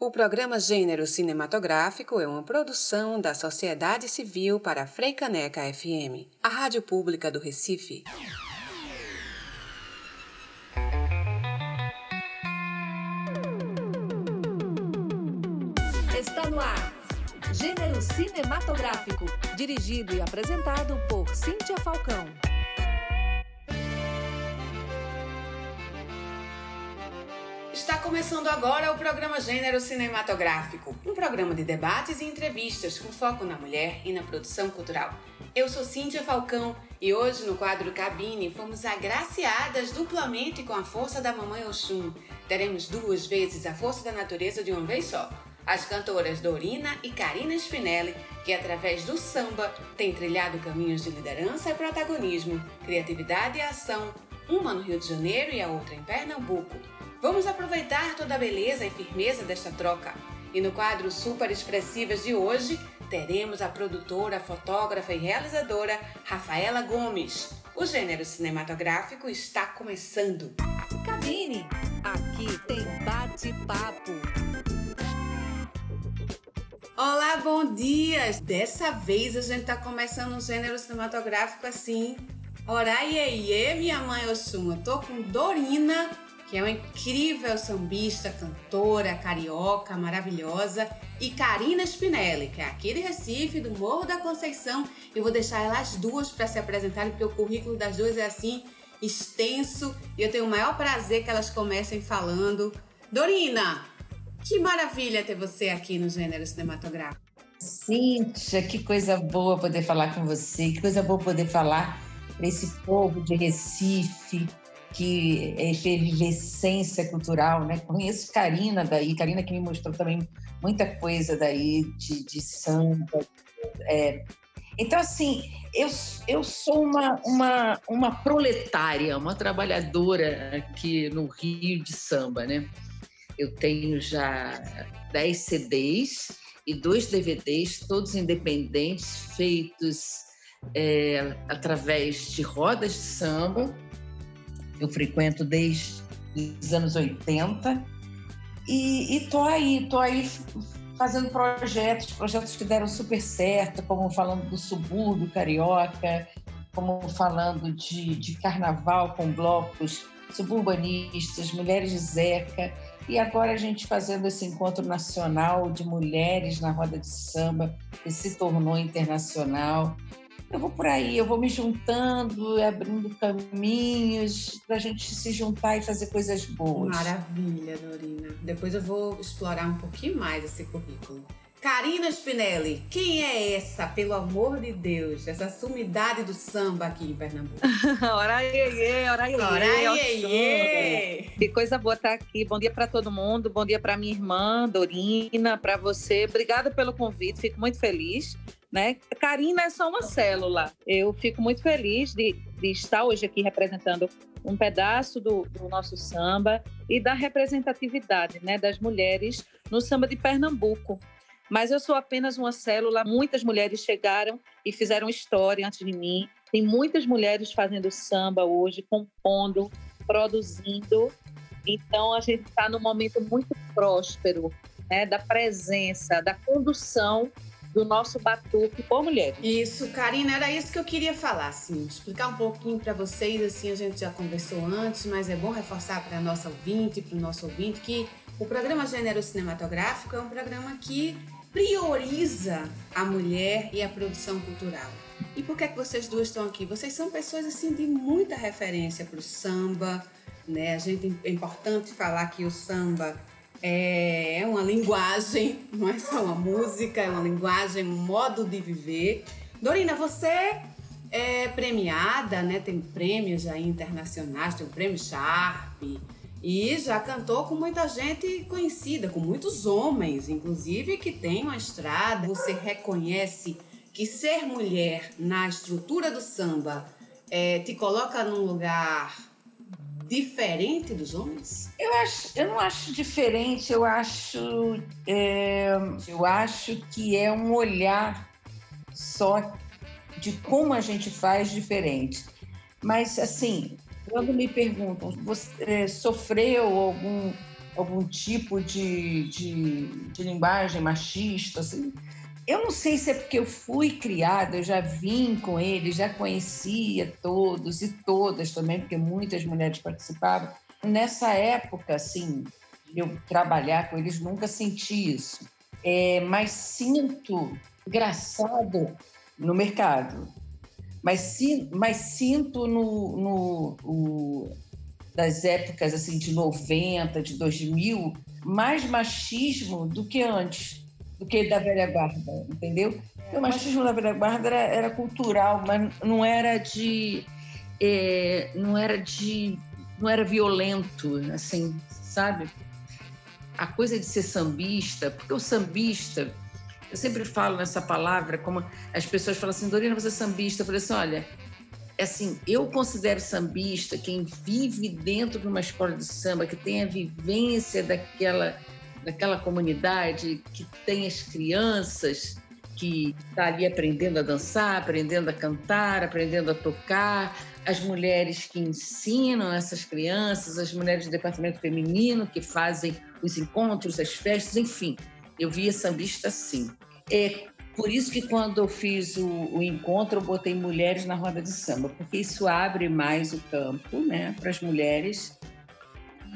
O programa Gênero Cinematográfico é uma produção da Sociedade Civil para a Freicaneca FM, a rádio pública do Recife. Está no ar. Gênero Cinematográfico, dirigido e apresentado por Cíntia Falcão. Está começando agora o programa Gênero Cinematográfico, um programa de debates e entrevistas com foco na mulher e na produção cultural. Eu sou Cíntia Falcão e hoje no quadro Cabine fomos agraciadas duplamente com a força da Mamãe Oxum. Teremos duas vezes a força da natureza de uma vez só. As cantoras Dorina e Karina Spinelli, que através do samba têm trilhado caminhos de liderança e protagonismo, criatividade e ação, uma no Rio de Janeiro e a outra em Pernambuco. Vamos aproveitar toda a beleza e firmeza desta troca. E no quadro Super Expressivas de hoje, teremos a produtora, fotógrafa e realizadora Rafaela Gomes. O gênero cinematográfico está começando. Cabine. Aqui tem bate-papo. Olá, bom dia! Dessa vez a gente está começando um gênero cinematográfico assim. Oraiê, minha mãe Oxum. Eu tô com Dorina que é uma incrível sambista, cantora, carioca, maravilhosa, e Karina Spinelli, que é aqui de Recife, do Morro da Conceição. Eu vou deixar elas duas para se apresentarem, porque o currículo das duas é assim extenso e eu tenho o maior prazer que elas comecem falando. Dorina, que maravilha ter você aqui no gênero cinematográfico. Cíntia, que coisa boa poder falar com você, que coisa boa poder falar para esse povo de Recife, que é efervescência cultural, né? Conheço Karina daí, Karina que me mostrou também muita coisa daí de, de samba. É. Então, assim, eu, eu sou uma, uma, uma proletária, uma trabalhadora aqui no Rio de Samba, né? Eu tenho já 10 CDs e dois DVDs, todos independentes, feitos é, através de rodas de samba, eu frequento desde os anos 80 e, e tô aí, tô aí fazendo projetos, projetos que deram super certo, como falando do subúrbio carioca, como falando de, de carnaval com blocos suburbanistas, mulheres de Zeca, e agora a gente fazendo esse encontro nacional de mulheres na roda de samba, que se tornou internacional eu vou por aí, eu vou me juntando, abrindo caminhos para a gente se juntar e fazer coisas boas. Maravilha, Dorina. Depois eu vou explorar um pouquinho mais esse currículo. Karina Spinelli, quem é essa, pelo amor de Deus, essa sumidade do samba aqui em Pernambuco? ora iê, ora iê, ora iê. Que coisa boa estar aqui. Bom dia para todo mundo, bom dia para minha irmã Dorina, para você. Obrigada pelo convite, fico muito feliz. Né? Karina é só uma célula. Eu fico muito feliz de, de estar hoje aqui representando um pedaço do, do, nosso samba e da representatividade né, das mulheres no samba de Pernambuco. Mas eu sou apenas uma célula. Muitas mulheres chegaram e fizeram história antes de mim. Tem muitas mulheres fazendo samba hoje, compondo, produzindo. Então a gente está num momento muito próspero né, da presença, da condução do nosso batuque por mulheres. Isso, Karina, era isso que eu queria falar, assim, explicar um pouquinho para vocês, assim, a gente já conversou antes, mas é bom reforçar para a nossa ouvinte, para o nosso ouvinte, que o programa Gênero Cinematográfico é um programa que prioriza a mulher e a produção cultural. E por que, é que vocês duas estão aqui? Vocês são pessoas assim de muita referência para o samba, né? A gente é importante falar que o samba é uma linguagem, não é só uma música, é uma linguagem, um modo de viver. Dorina, você é premiada, né? Tem prêmios aí internacionais, tem o prêmio Sharp e já cantou com muita gente conhecida, com muitos homens, inclusive, que tem uma estrada. Você reconhece que ser mulher na estrutura do samba é, te coloca num lugar diferente dos homens? Eu, acho, eu não acho diferente, eu acho, é, eu acho que é um olhar só de como a gente faz diferente. Mas, assim, quando me perguntam, você é, sofreu algum, algum tipo de, de, de linguagem machista. Assim. Eu não sei se é porque eu fui criada, eu já vim com eles, já conhecia todos e todas também, porque muitas mulheres participavam. Nessa época, assim, eu trabalhar com eles, nunca senti isso. É, mas sinto engraçado no mercado. Mas, mas sinto no, no, no, das épocas assim de 90, de 2000, mais machismo do que antes, do que da velha guarda, entendeu? o machismo da velha guarda era, era cultural, mas não era de é, não era de não era violento, assim, sabe? A coisa de ser sambista, porque o sambista eu sempre falo nessa palavra, como as pessoas falam assim, Dorina, você é sambista. Eu falei assim, olha, é assim, eu considero sambista quem vive dentro de uma escola de samba, que tem a vivência daquela, daquela comunidade, que tem as crianças que está ali aprendendo a dançar, aprendendo a cantar, aprendendo a tocar, as mulheres que ensinam essas crianças, as mulheres do departamento feminino que fazem os encontros, as festas, enfim eu via sambista assim. É por isso que quando eu fiz o, o, encontro, eu botei mulheres na roda de samba, porque isso abre mais o campo né, para as mulheres.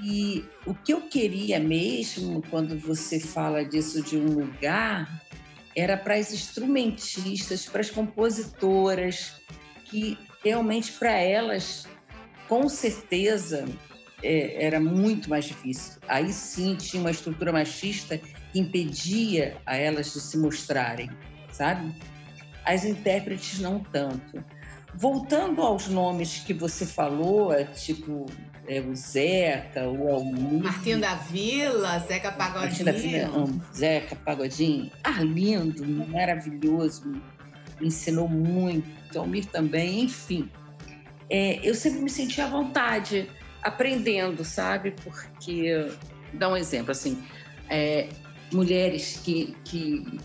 E o que eu queria mesmo, quando você fala disso de um lugar, era para as instrumentistas, para as compositoras, que realmente para elas, com certeza, é, era muito mais difícil. Aí sim tinha uma estrutura machista que impedia a elas de se mostrarem, sabe? As intérpretes não tanto. Voltando aos nomes que você falou, é tipo é, o Zeca, o Almir... Martinho da Vila, Zeca Pagodinho. Martinho da Vila. Zeca Pagodinho. Arlindo, maravilhoso, me ensinou muito. Almir também, enfim. É, eu sempre me senti à vontade aprendendo, sabe? Porque, dá um exemplo, assim, é, mulheres que, que,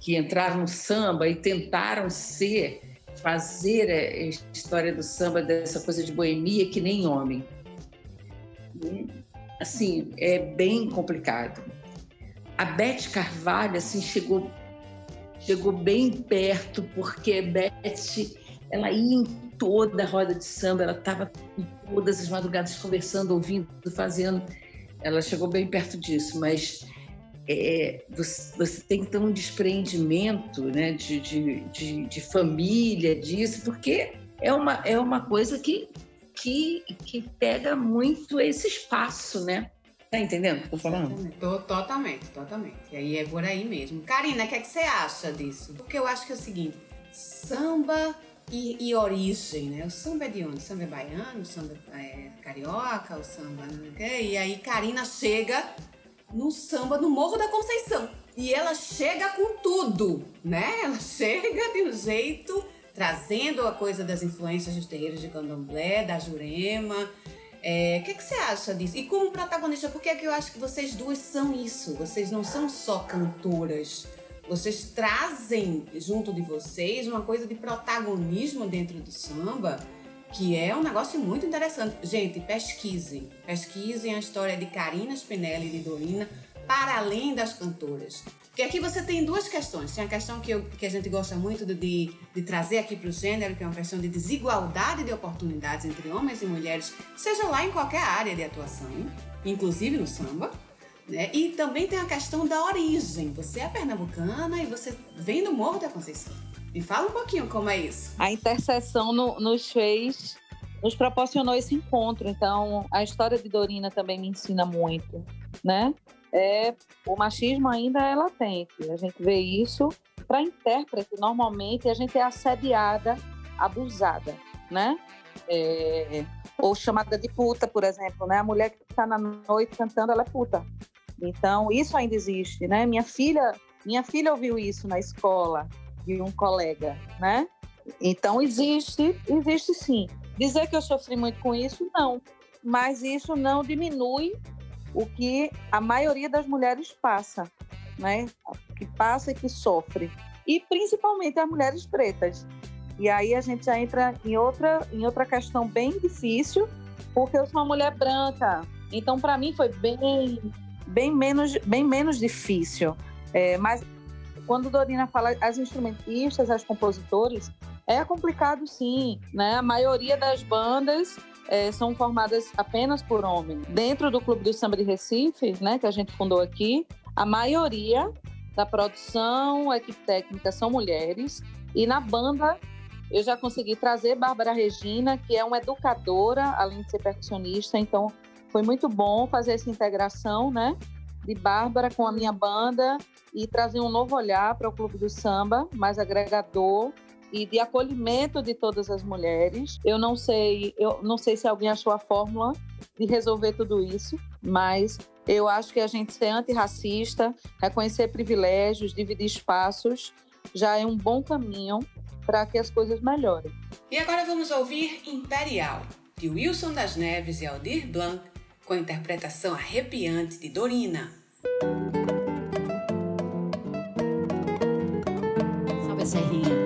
que entraram no samba e tentaram ser, fazer a história do samba dessa coisa de boemia que nem homem. Assim, é bem complicado. A Beth Carvalho, assim, chegou, chegou bem perto, porque Beth, ela ia em toda a roda de samba, ela estava todas as madrugadas conversando, ouvindo, fazendo. Ela chegou bem perto disso, mas é, você, você, tem que ter um despreendimento né, de, de, de, de, família, disso, porque é uma, é uma coisa que, que, que pega muito esse espaço, né? Tá entendendo o que eu tô falando? Tô, totalmente, totalmente. E aí é por aí mesmo. Karina, o que, é que você acha disso? Porque eu acho que é o seguinte: samba e, e, origem, né? O samba é de onde? O samba é baiano, o samba é carioca, o samba. E aí Karina chega no samba no Morro da Conceição. E ela chega com tudo, né? Ela chega de um jeito trazendo a coisa das influências dos terreiros de candomblé, da Jurema. É, o que, é que você acha disso? E como protagonista, por que, é que eu acho que vocês duas são isso? Vocês não são só cantoras. Vocês trazem junto de vocês uma coisa de protagonismo dentro do samba que é um negócio muito interessante. Gente, pesquisem. Pesquisem a história de Karina Spinelli e de Dorina para além das cantoras. Porque aqui você tem duas questões. Tem a questão que, eu, que a gente gosta muito de, de, trazer aqui para o gênero, que é uma questão de desigualdade de oportunidades entre homens e mulheres, seja lá em qualquer área de atuação, inclusive no samba. Né? E também tem a questão da origem. Você é pernambucana e você vem do Morro da Conceição. Me fala um pouquinho como é isso. A interseção no, nos fez, nos proporcionou esse encontro. Então, a história de Dorina também me ensina muito, né? É, o machismo ainda é latente. A gente vê isso para intérprete. Normalmente, a gente é assediada, abusada, né? É, ou chamada de puta, por exemplo, né? A mulher que está na noite cantando, ela é puta. Então, isso ainda existe, né? Minha filha, minha filha ouviu isso na escola de um colega, né? Então existe, existe sim. Dizer que eu sofri muito com isso, não. Mas isso não diminui o que a maioria das mulheres passa, né? Que passa e que sofre. E principalmente as mulheres pretas. E aí a gente já entra em outra, em outra questão bem difícil, porque eu sou uma mulher branca, Então, para mim, foi bem, bem, menos, bem menos difícil. É, mas quando Dorina fala as instrumentistas, as compositores, é complicado sim, né? A maioria das bandas é, são formadas apenas por homens. Dentro do Clube do Samba de Recife, né, que a gente fundou aqui, a maioria da produção, equipe técnica são mulheres. E na banda eu já consegui trazer Bárbara Regina, que é uma educadora, além de ser percussionista. Então foi muito bom fazer essa integração, né? De Bárbara com a minha banda e trazer um novo olhar para o Clube do Samba, mais agregador e de acolhimento de todas as mulheres. Eu não sei, eu não sei se alguém achou a fórmula de resolver tudo isso, mas eu acho que a gente ser antirracista, reconhecer privilégios, dividir espaços, já é um bom caminho para que as coisas melhorem. E agora vamos ouvir Imperial, de Wilson das Neves e Aldir Blanc, com a interpretação arrepiante de Dorina. Sahib.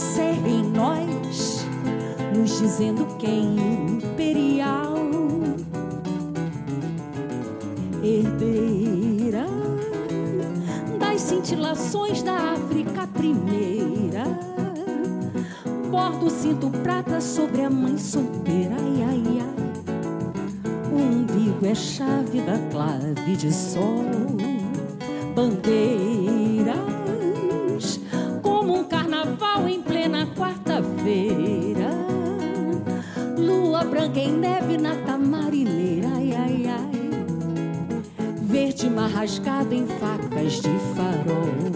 serra em nós, nos dizendo quem imperial. Herdeira das cintilações da primeira. Bordo cinto prata sobre a mãe solteira, ai, ai, ai. Umbigo é chave da clave de sol. Bandeiras, Lua branca em neve na tamarineira, ai, ai, ai. Verde marrascado em facas de farol.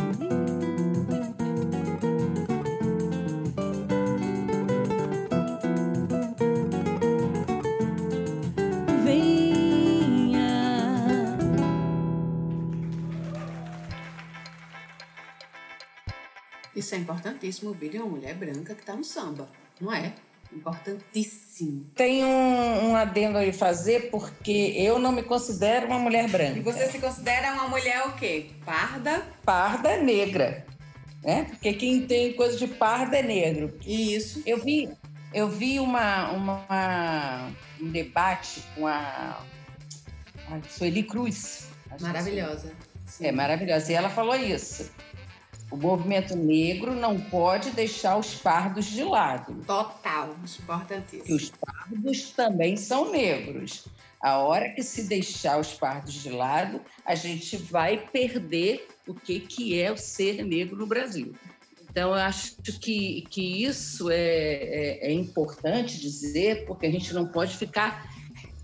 Isso é importantíssimo, o é uma mulher branca que está no samba, não é? Importantíssimo. Tem um, um adendo a fazer, porque eu não me considero uma mulher branca. E você se considera uma mulher o quê? Parda? Parda negra. Né? Porque quem tem coisa de parda é negro. Isso. Eu vi, eu vi uma, uma um debate com a, a Sueli Cruz. Maravilhosa. É, maravilhosa. E ela falou isso o movimento negro não pode deixar os pardos de lado. Total, importantíssimo. E os pardos também são negros. A hora que se deixar os pardos de lado, a gente vai perder o que, que é o ser negro no Brasil. Então, eu acho que, que isso é, é, é importante dizer, porque a gente não pode ficar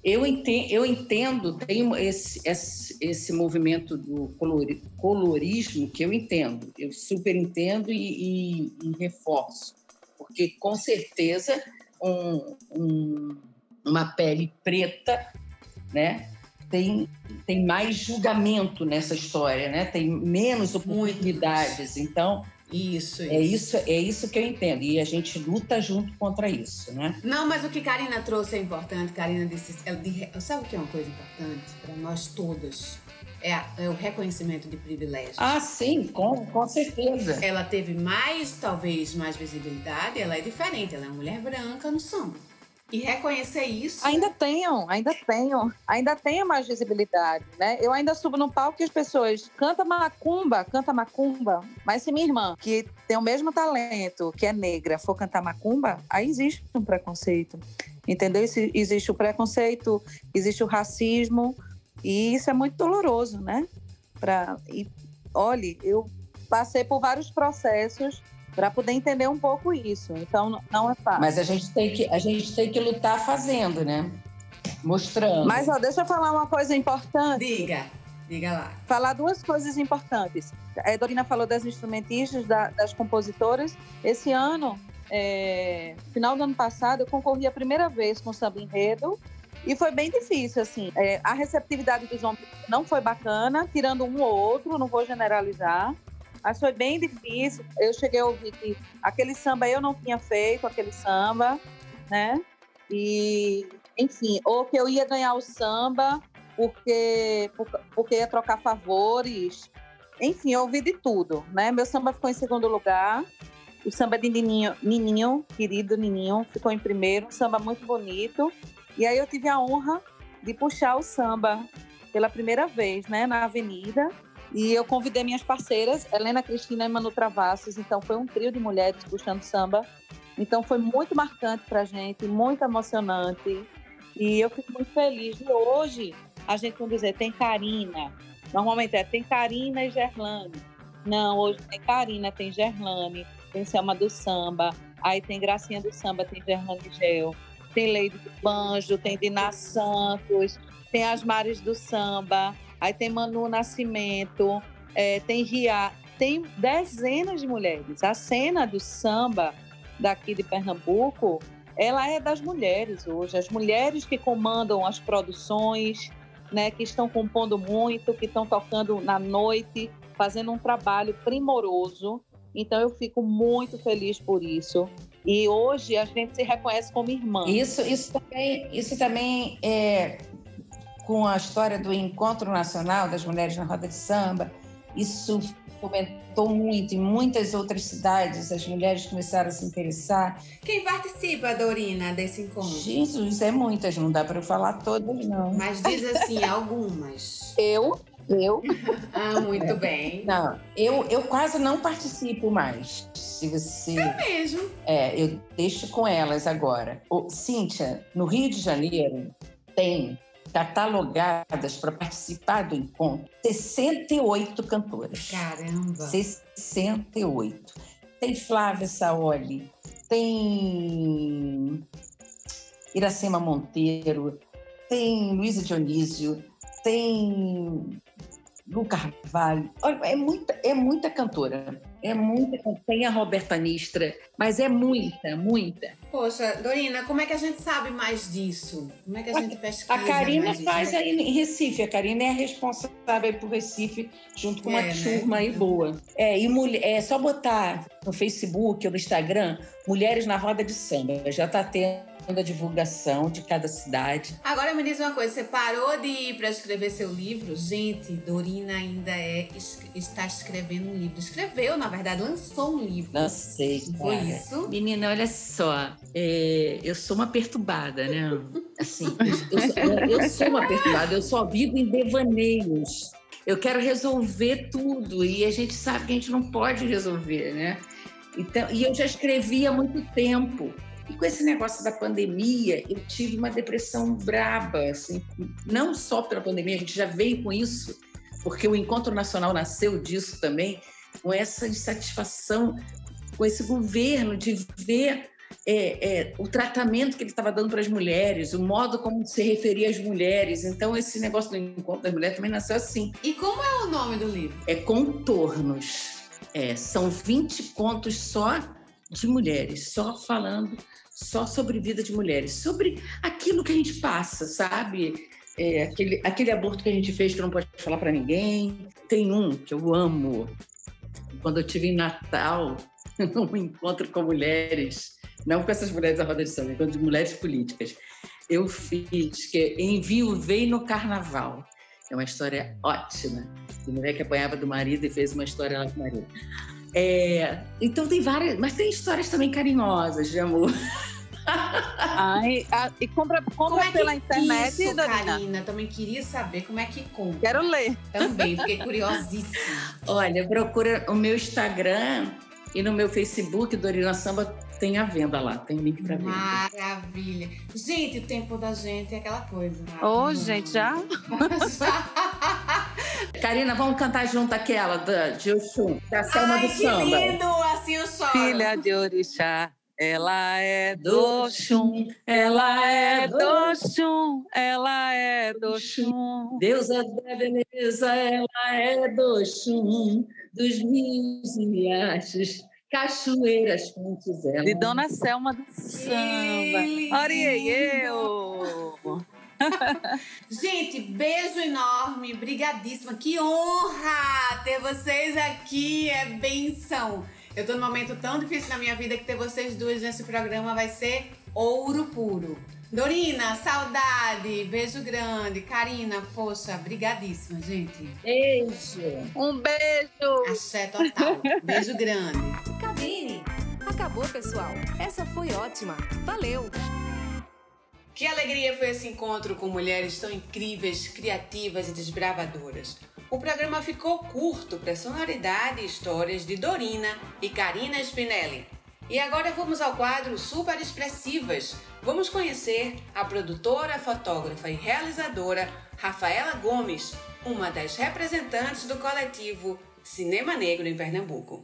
Eu entendo, eu entendo tem esse, esse, esse movimento do colori, colorismo que eu entendo, eu super entendo e, e, e reforço, porque com certeza um, um, uma pele preta, né, tem, tem mais julgamento nessa história, né? Tem menos oportunidades. Então, isso, é isso. É isso que eu entendo. E a gente luta junto contra isso, né? Não, mas o que Karina trouxe é importante. Karina disse. Ela, sabe o que é uma coisa importante para nós todas? É, a, é, o reconhecimento de privilégios. Ah, sim, com, com certeza. Ela teve mais, talvez, mais visibilidade. Ela é diferente. Ela é uma mulher branca no samba. E reconhecer isso. Ainda tenho, ainda tenho, ainda tenho mais visibilidade, né? Eu ainda subo no palco e as pessoas canta macumba, canta macumba. Mas se minha irmã, que tem o mesmo talento, que é negra, for cantar macumba, aí existe um preconceito. Entendeu? Existe o preconceito, existe o racismo, e isso é muito doloroso, né? Pra, e, olhe, eu passei por vários processos para poder entender um pouco isso. Então não é fácil. Mas a gente tem que a gente tem que lutar fazendo, né? Mostrando. Mas ó, deixa eu falar uma coisa importante. Diga. Diga lá. Falar duas coisas importantes. A Dorina falou das instrumentistas, da, das compositoras. Esse ano, é, final do ano passado, eu concorri a primeira vez com o Samba Enredo e foi bem difícil, assim. É, a receptividade dos homens não foi bacana, tirando um ou outro, não vou generalizar. Mas foi bem difícil. Eu cheguei a ouvir que aquele samba eu não tinha feito, aquele samba, né? E, enfim, ou que eu ia ganhar o samba porque, porque ia trocar favores. Enfim, eu ouvi de tudo, né? Meu samba ficou em segundo lugar. O samba de Nininho, Nininho, querido Nininho, ficou em primeiro. Um samba muito bonito. E aí eu tive a honra de puxar o samba pela primeira vez, né, na avenida. E eu convidei minhas parceiras, Helena Cristina e Manu Travassos. Então foi um trio de mulheres puxando samba. Então foi muito marcante para a gente, muito emocionante. E eu fico muito feliz. E hoje a gente, vamos dizer, tem Karina. Normalmente é tem Karina e Gerlane. Não, hoje tem Karina, tem Gerlane, tem Selma do Samba, aí tem Gracinha do Samba, tem Gerlane Gel, tem Leide do Banjo, tem Dina Santos, tem as Mares do Samba, aí tem Manu Nascimento, é, tem Ria, tem dezenas de mulheres. A cena do samba daqui de Pernambuco, ela é das mulheres hoje, as mulheres que comandam as produções, né, que estão compondo muito, que estão tocando na noite, fazendo um trabalho primoroso. Então eu fico muito feliz por isso. E hoje a gente se reconhece como irmã. Isso, isso também, isso também é, com a história do Encontro Nacional das Mulheres na Roda de Samba, isso fomentou muito em muitas outras cidades, as mulheres começaram a se interessar. Quem participa, Dorina, desse encontro? Jesus, é muitas, não dá para falar todas, não. Mas diz assim, algumas. Eu, eu. ah, muito bem. Não, eu, eu quase não participo mais. Se você. É mesmo. É, eu deixo com elas agora. Ô, Cíntia, no Rio de Janeiro tem catalogadas para participar do encontro 68 cantoras. Caramba! 68. Tem Flávia Saoli, tem Iracema Monteiro, tem Luísa Dionísio, tem Lu Carvalho. Olha, é muita, é muita cantora. É muita. Tem a Roberta Nistra, mas é muita, muita. Poxa, Dorina, como é que a gente sabe mais disso? Como é que a gente pesquisa? A Karina faz aí em Recife. A Karina é responsável por Recife, junto com uma é, né? turma aí boa. É, e mulher, é só botar no Facebook ou no Instagram Mulheres na Roda de Samba. Já está tendo a divulgação de cada cidade. Agora me diz uma coisa, você parou de ir para escrever seu livro? Gente, Dorina ainda é está escrevendo um livro. Escreveu, na verdade, lançou um livro. Lancei. Foi isso? Menina, olha só, é, eu sou uma perturbada, né? Assim, eu, eu, eu sou uma perturbada, eu só vivo em devaneios. Eu quero resolver tudo e a gente sabe que a gente não pode resolver, né? Então, e eu já escrevi há muito tempo. E com esse negócio da pandemia, eu tive uma depressão braba, assim, não só pela pandemia, a gente já veio com isso, porque o Encontro Nacional nasceu disso também, com essa insatisfação com esse governo de ver é, é, o tratamento que ele estava dando para as mulheres, o modo como se referia às mulheres. Então, esse negócio do encontro das mulheres também nasceu assim. E como é o nome do livro? É Contornos. É, são 20 contos só de mulheres, só falando só sobre vida de mulheres, sobre aquilo que a gente passa, sabe? É, aquele, aquele aborto que a gente fez que não pode falar para ninguém. Tem um que eu amo. Quando eu tive em Natal, um encontro com mulheres, não com essas mulheres da roda de samba, encontro de mulheres políticas, eu fiz que é Envio Veio no Carnaval. É uma história ótima. De mulher que apanhava do marido e fez uma história lá com o marido. É, então tem várias, mas tem histórias também carinhosas de amor. Ai, a, e compra, compra é pela internet, isso, Dorina? Karina, também queria saber como é que compra. Quero ler. Também, fiquei curiosíssima. Olha, procura o meu Instagram e no meu Facebook, Dorina Samba, tem a venda lá, tem link para venda. Maravilha. Gente, o tempo da gente é aquela coisa. né? Ô, oh, gente, já? Karina, vamos cantar junto aquela da, de Oxum, da Selma Ai, do que Samba. lindo, assim eu choro. Filha de orixá, ela é do Oxum, ela é do Oxum, ela é do Oxum. Deusa da beleza, ela é do Oxum, dos rios e riachos, cachoeiras, fontes, ela. De Dona Selma do Samba. Oriei eu. Gente, beijo enorme, brigadíssima. Que honra ter vocês aqui, é benção. Eu tô num momento tão difícil na minha vida que ter vocês duas nesse programa vai ser ouro puro. Dorina, saudade, beijo grande. Karina, poxa, brigadíssima, gente. Beijo. Um beijo. Axé total. Beijo grande. Cabine. Acabou, pessoal. Essa foi ótima. Valeu! Que alegria foi esse encontro com mulheres tão incríveis, criativas e desbravadoras. O programa ficou curto para sonoridade e histórias de Dorina e Karina Spinelli. E agora vamos ao quadro Super Expressivas. Vamos conhecer a produtora, fotógrafa e realizadora Rafaela Gomes, uma das representantes do coletivo Cinema Negro em Pernambuco.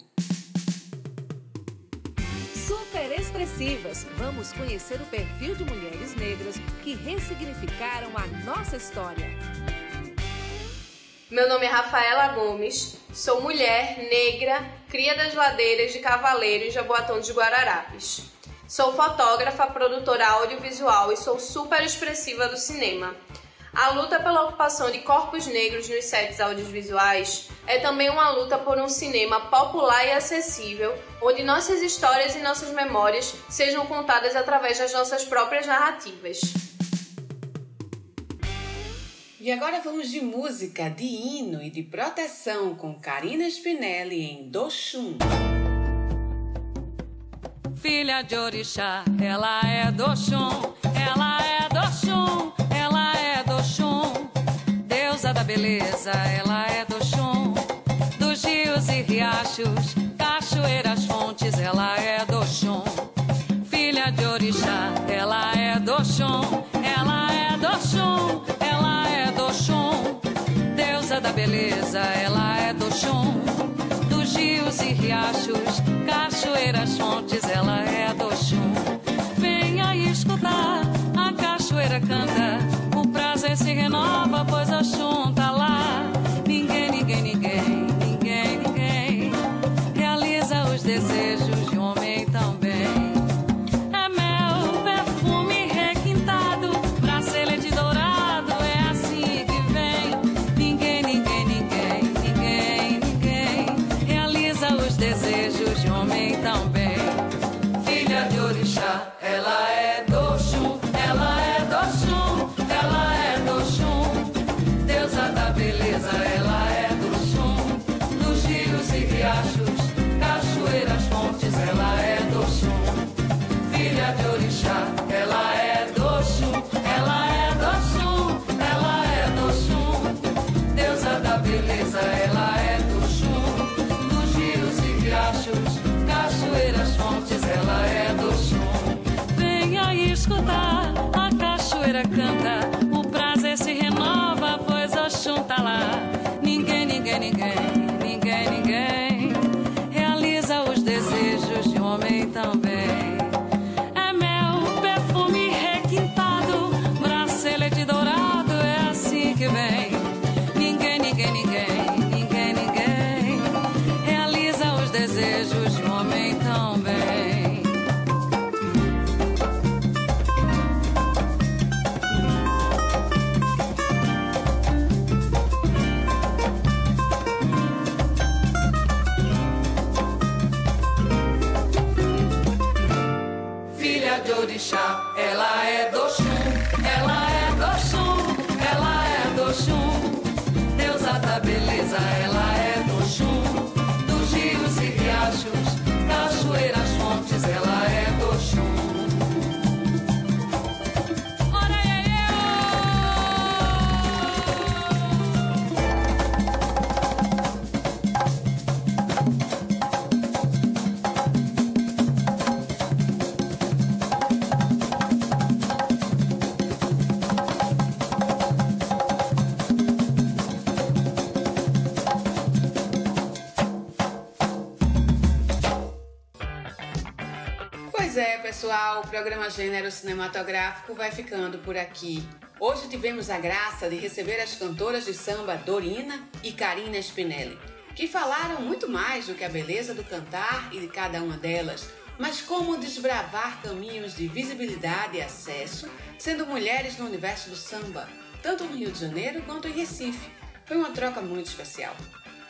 Expressivas. Vamos conhecer o perfil de mulheres negras que ressignificaram a nossa história. Meu nome é Rafaela Gomes, sou mulher, negra, cria das ladeiras de Cavaleiro em Jaboatão dos Guararapes. Sou fotógrafa, produtora audiovisual e sou super expressiva do cinema. A luta pela ocupação de corpos negros nos sets audiovisuais é também uma luta por um cinema popular e acessível, onde nossas histórias e nossas memórias sejam contadas através das nossas próprias narrativas. E agora vamos de música, de hino e de proteção com Karina Spinelli em Doxum. Filha de orixá, ela é do Oxum, ela é do Deusa da beleza, ela é do Oxum. Dos rios e riachos, cachoeiras, fontes, ela é do Oxum. Filha de orixá, ela é do Oxum, ela é do Oxum, ela é do Oxum. Deusa da beleza, ela é do Oxum. Dos rios e riachos, cachoeiras, fontes, ela é do Oxum. Venha escutar, a cachoeira canta, se renova, pois Oxum tá escutar, a cachoeira canta. Pessoal, o programa Gênero Cinematográfico vai ficando por aqui. Hoje tivemos a graça de receber as cantoras de samba Dorina e Karina Spinelli, que falaram muito mais do que a beleza do cantar e de cada uma delas, mas como desbravar caminhos de visibilidade e acesso, sendo mulheres no universo do samba, tanto no Rio de Janeiro quanto em Recife. Foi uma troca muito especial.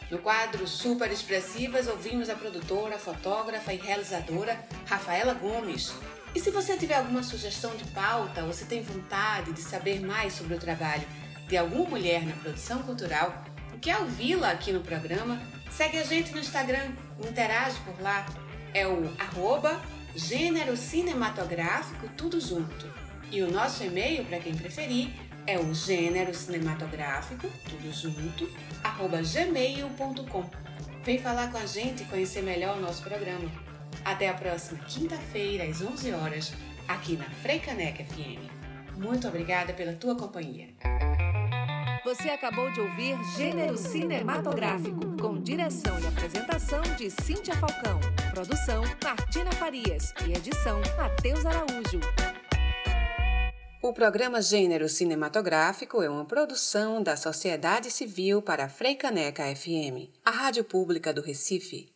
No quadro Super Expressivas, ouvimos a produtora, fotógrafa e realizadora Rafaela Gomes. E se você tiver alguma sugestão de pauta ou se tem vontade de saber mais sobre o trabalho de alguma mulher na produção cultural e quer ouvi-la aqui no programa, segue a gente no Instagram, interage por lá. É o arroba gênero cinematográfico tudo junto. E o nosso e-mail, para quem preferir, é o gênero cinematográfico, tudo junto, arroba gmail.com. Vem falar com a gente e conhecer melhor o nosso programa. Até a próxima quinta-feira, às 11 horas, aqui na Freicaneca FM. Muito obrigada pela tua companhia. Você acabou de ouvir Gênero Cinematográfico, com direção e apresentação de Cíntia Falcão. Produção Martina Farias e edição Matheus Araújo. O programa Gênero Cinematográfico é uma produção da Sociedade Civil para Freicaneca FM, a rádio pública do Recife.